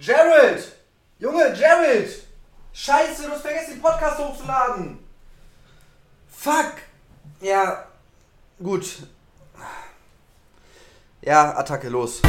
Jared! Junge, Jared! Scheiße, du hast vergessen, den Podcast hochzuladen! Fuck! Ja, gut. Ja, Attacke, los.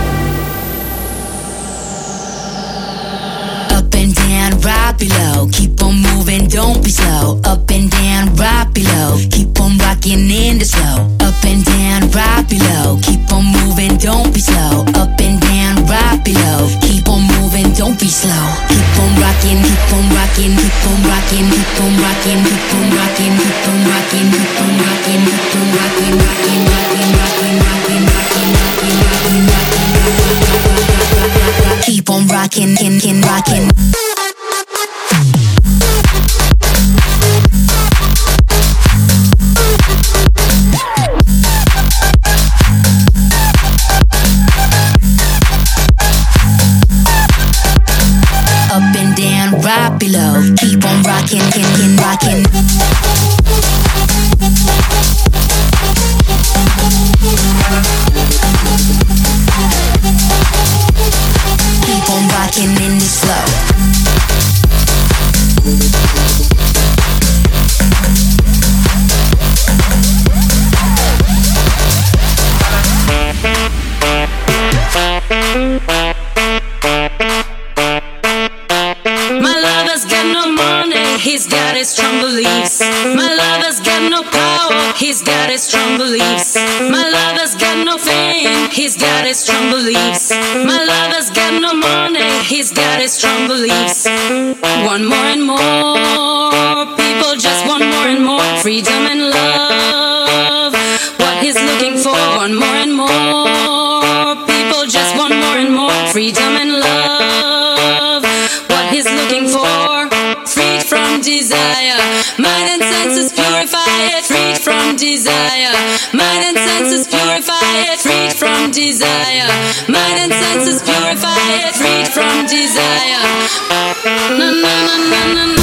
Up and down, right below. Keep on moving, don't be slow. Up and down, right below. Keep on rocking in the slow. Up and down, right below. Keep on moving, don't be slow. Up and down, right below. Keep on moving, don't be slow. Keep on rocking, keep on rocking, keep on rocking, keep on rocking, keep on rocking, keep on rocking, keep on rocking, keep on rocking, rocking, rocking, rocking, rocking, rocking, rocking, rocking, rocking. Keep on rocking, kin, kin, rocking. Below. Keep on rocking, kin, kin, rocking. Got his strong beliefs. Want more and more, people just want more and more. Freedom and love. What he's looking for, want more and more, people just want more and more. Freedom and love. What he's looking for, freed from desire, mind and senses purified, freed from desire, mind and senses purified, freed from desire, mind and senses na na na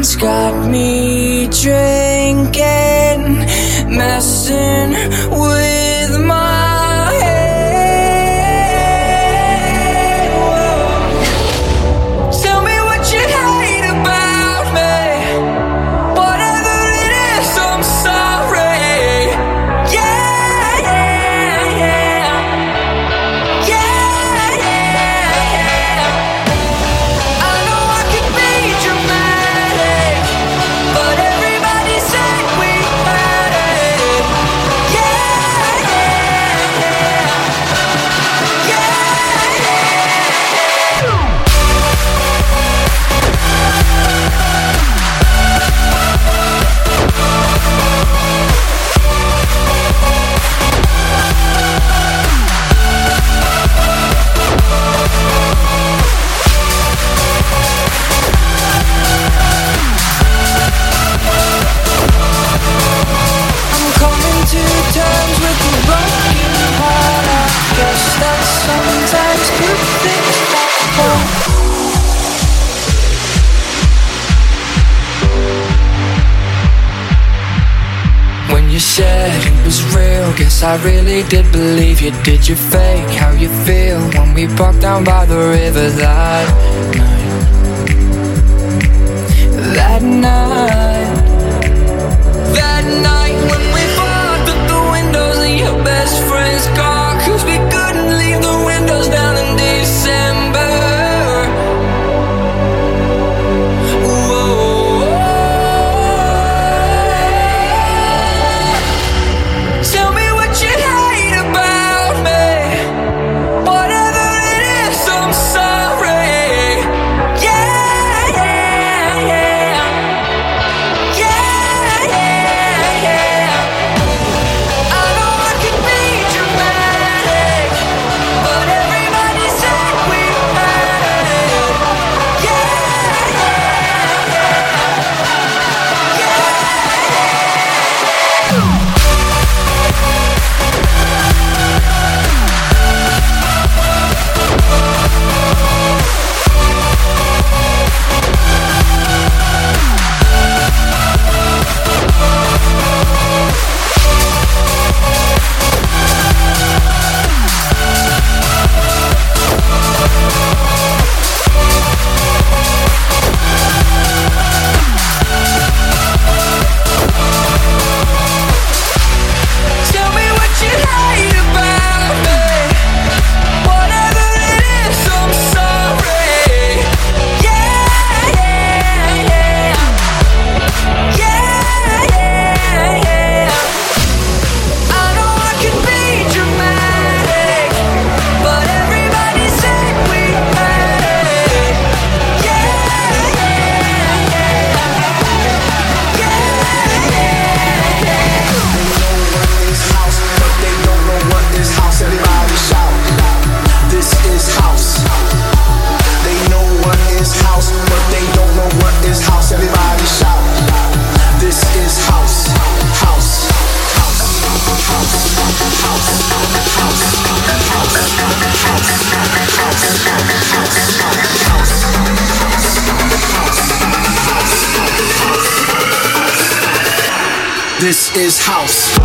Overthinking's got me drinking, messing with I really did believe you. Did you fake how you feel when we parked down by the river that night? That night. is house.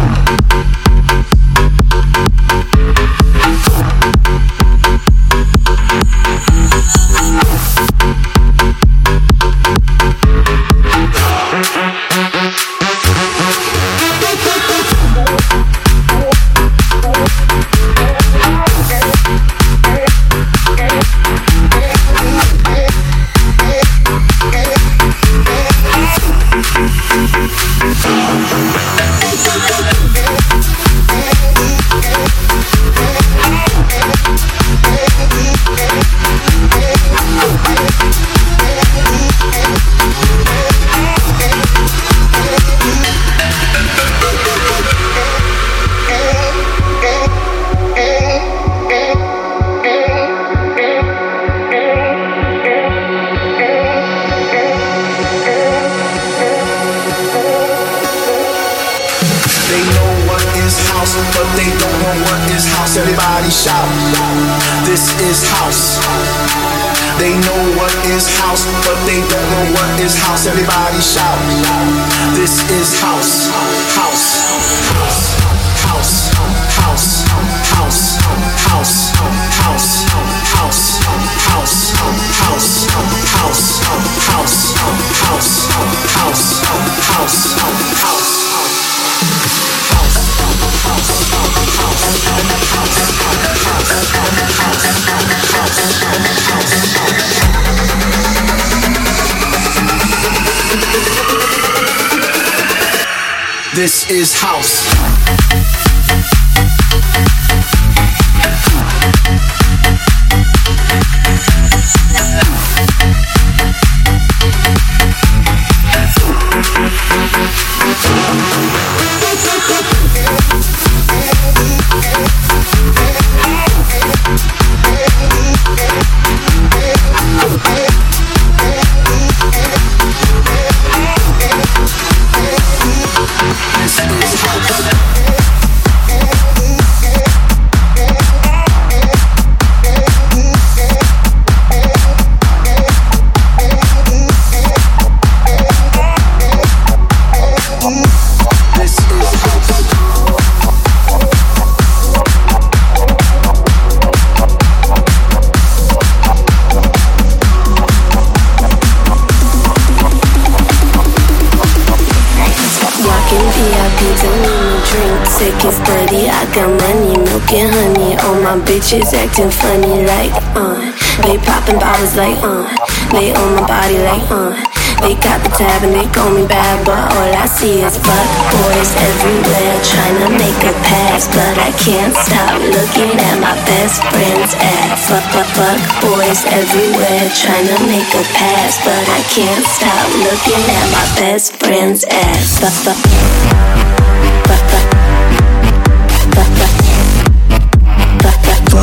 My acting funny like, uh. They popping bottles like, uh. They on my body like, uh. They got the tab and they call me bad, but all I see is fuck boys everywhere trying to make a pass, but I can't stop looking at my best friend's ass. Fuck, fuck, fuck boys everywhere trying to make a pass, but I can't stop looking at my best friend's ass. Fuck, fuck.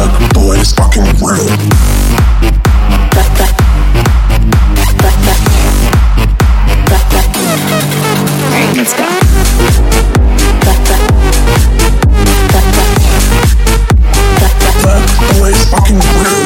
Fuck boys fucking real. Let's go. Boys fucking real.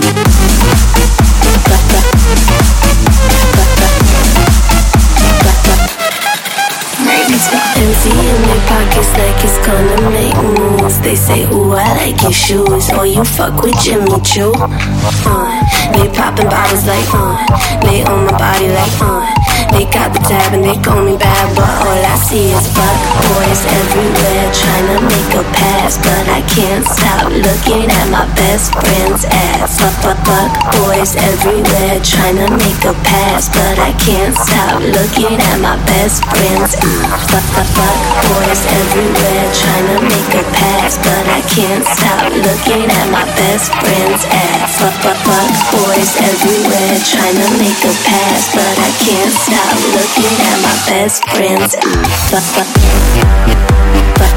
Empty in their pockets like it's gonna make moves. They say, Ooh, I like your shoes. Or you fuck with Jimmy Choo. Uh, they popping bottles like, uh. They on my body like, uh. They got the tab and they call me bad, but all I see is fuck boys everywhere trying to make a pass, but I can't stop looking at my best friend's ass. Fuck, fuck, fuck boys everywhere trying to make a pass, but I can't stop looking at my best friend's ass. Fuck, fuck, fuck boys everywhere trying to make a pass, but I can't stop looking at my best friend's ass. Fuck, fuck, fuck boys everywhere trying to make a pass, but I can't stop looking at my best friend's ass. Fuck, fuck, fuck, fuck.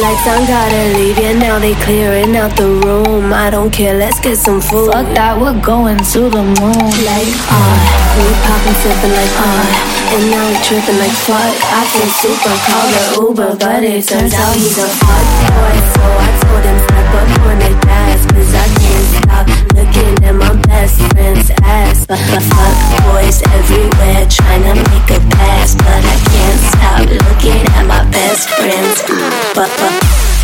Lights on, gotta leave, yeah, now they clearing out the room. I don't care, let's get some food. Fuck that, we're going to the moon. Like, ah, we poppin' sippin' like, ah, and now we trippin' like fuck. I feel super, call the Uber, but it turns out he's a fuck boy. So I told him step up on the gas, cause I can't stop at my best friend's ass. But fuck, fuck boys everywhere trying to make a pass, but I can't stop looking at my best friend's But, Fuck,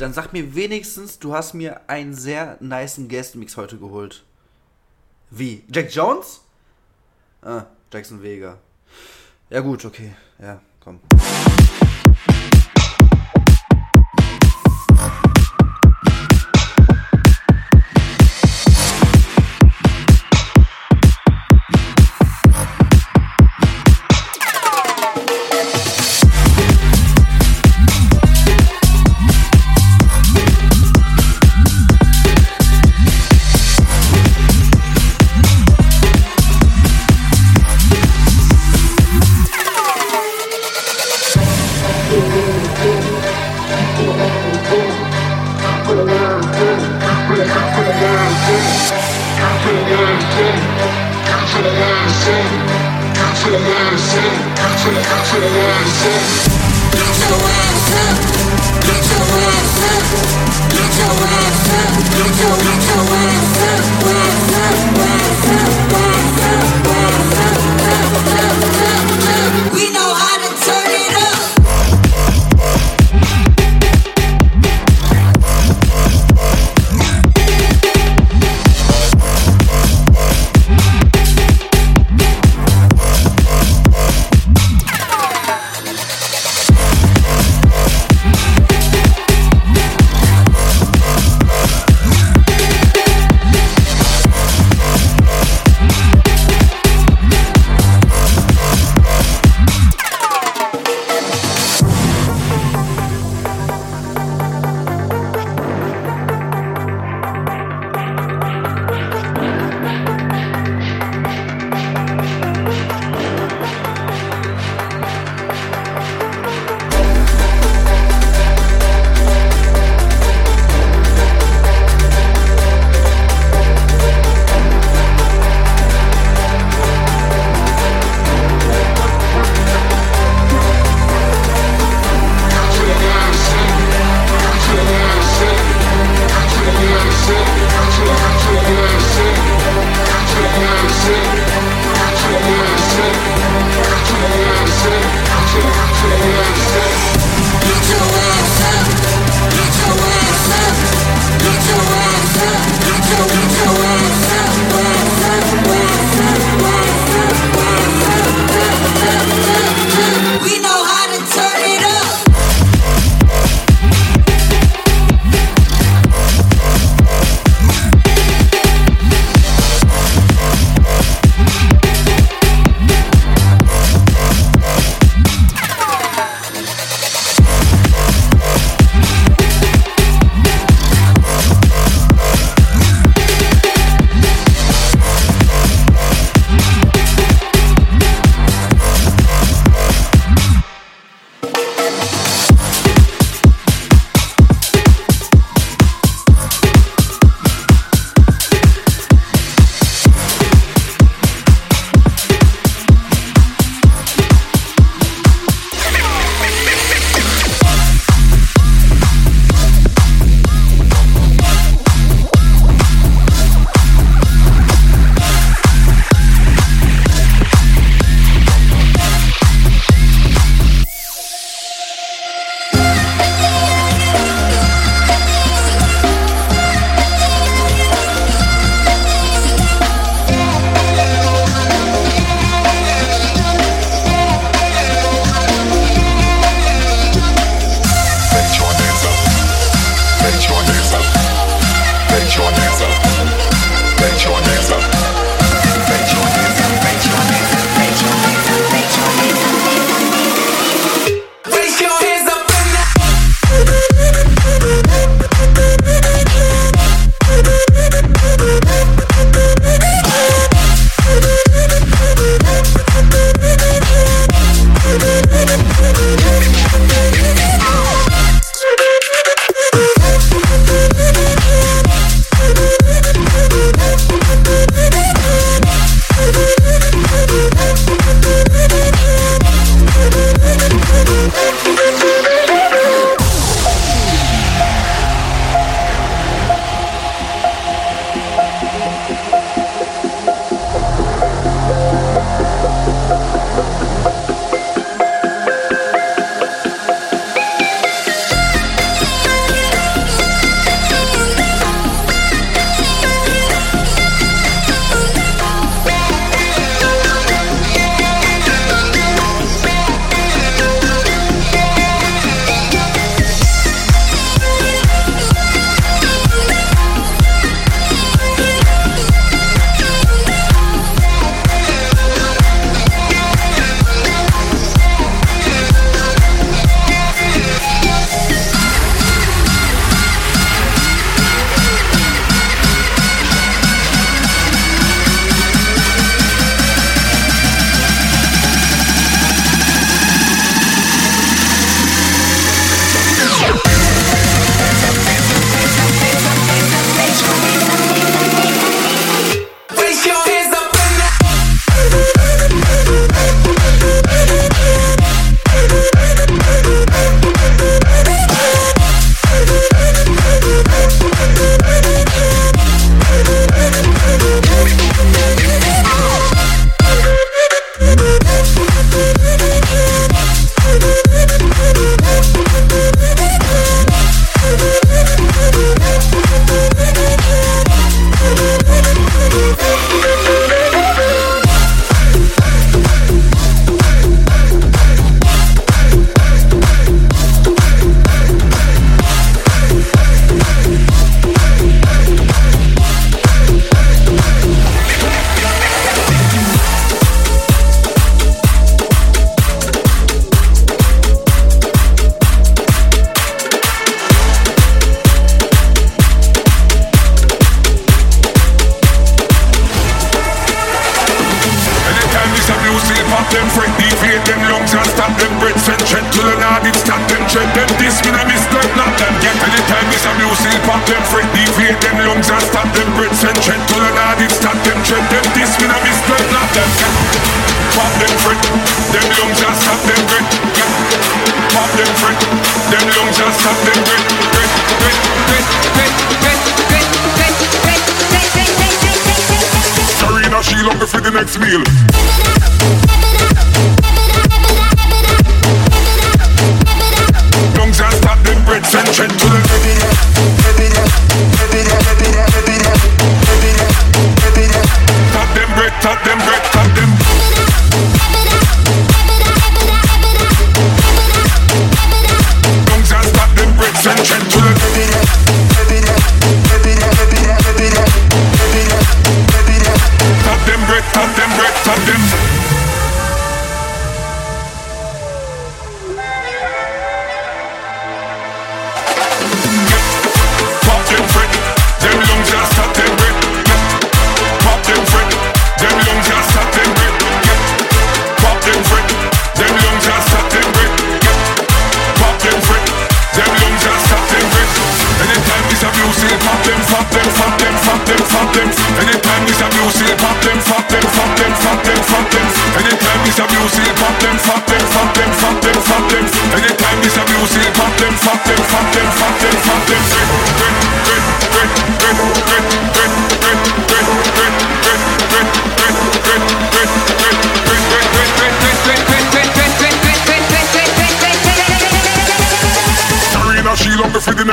dann sag mir wenigstens, du hast mir einen sehr nicen Guest-Mix heute geholt. Wie? Jack Jones? Ah, Jackson Vega. Ja gut, okay. Ja, komm.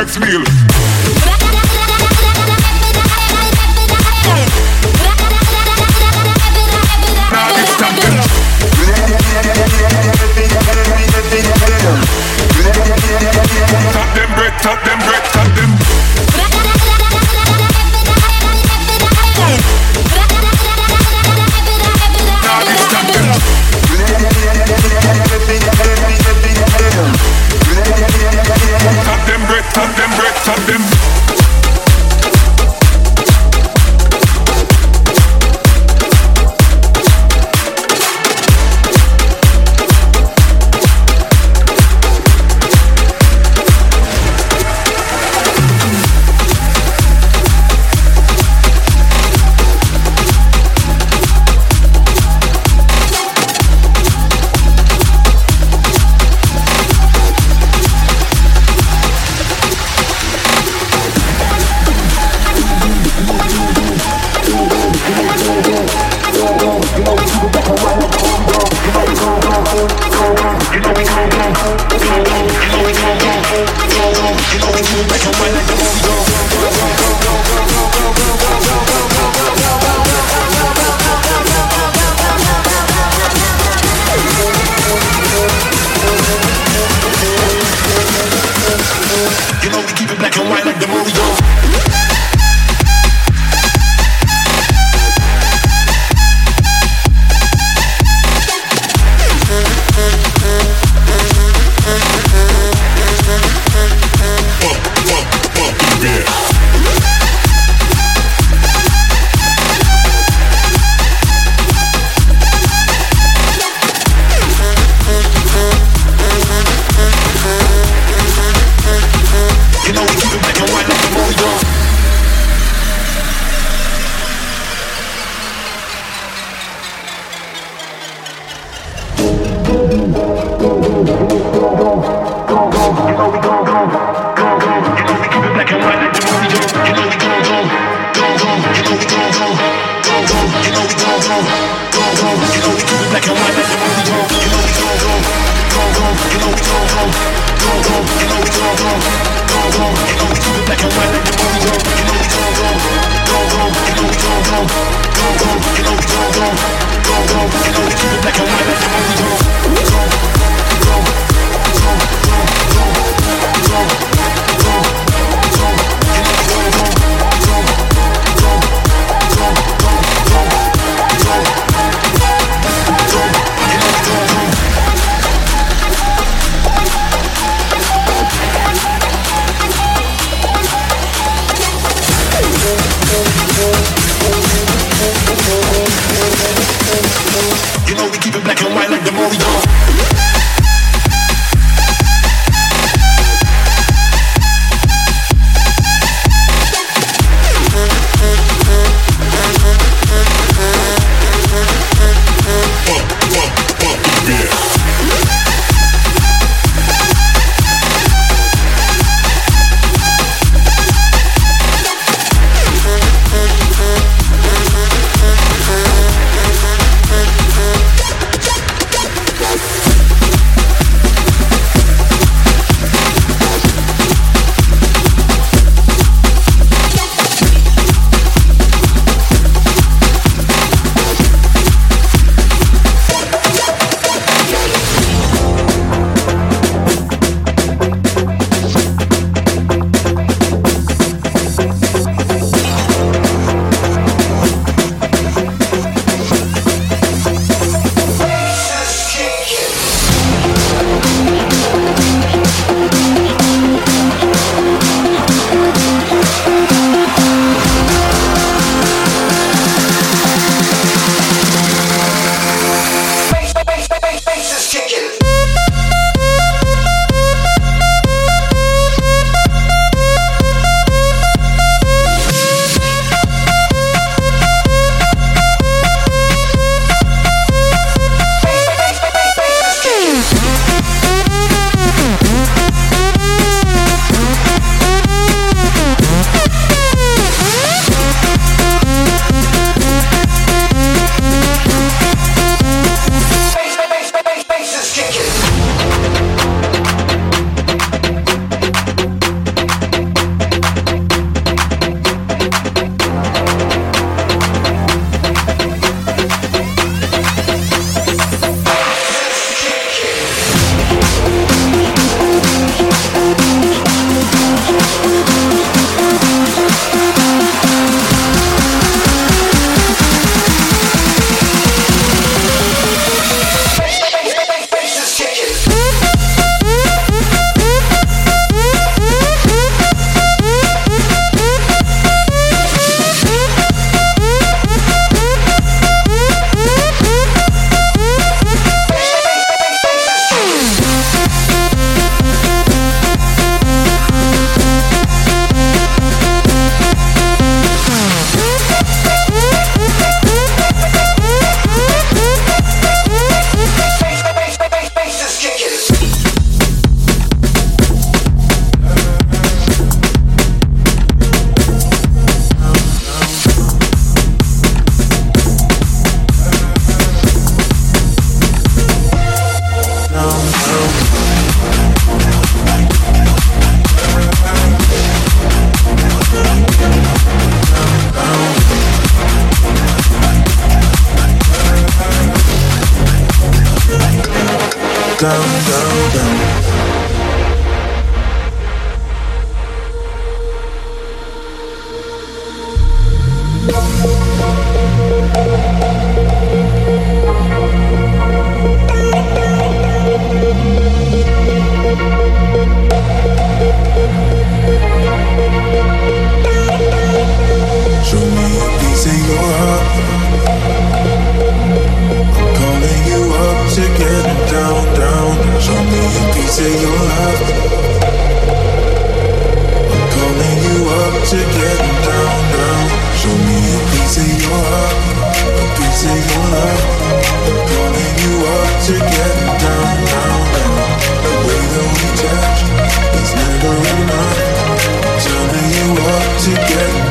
Next meal. Black and white like the movie goes.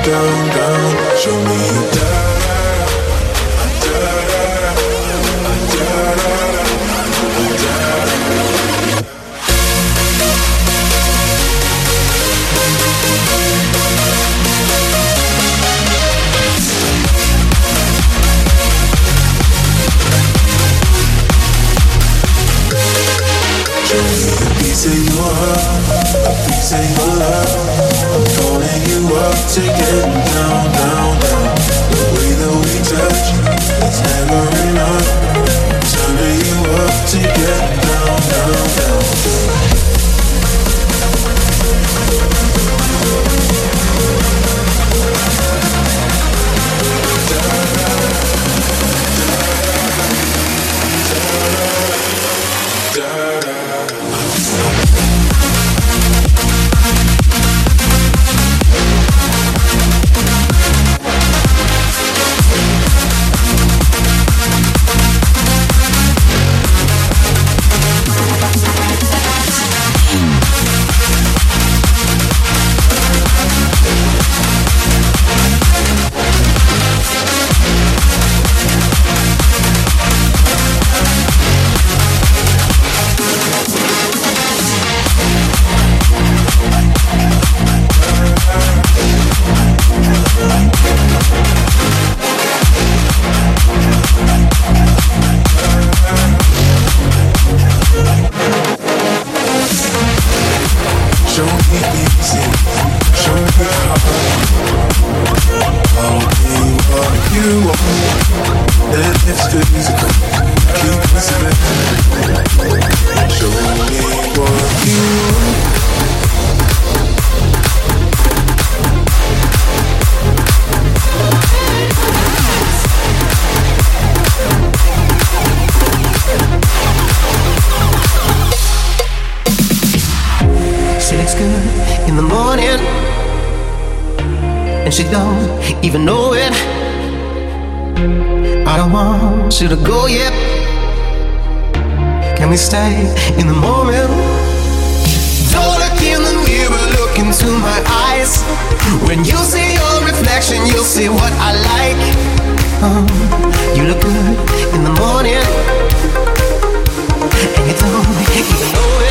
down, down. Show me you down. should I go yet? Can we stay in the moment? Don't look in the mirror, look into my eyes. When you see your reflection, you'll see what I like. Oh, you look good in the morning, and you don't even know it.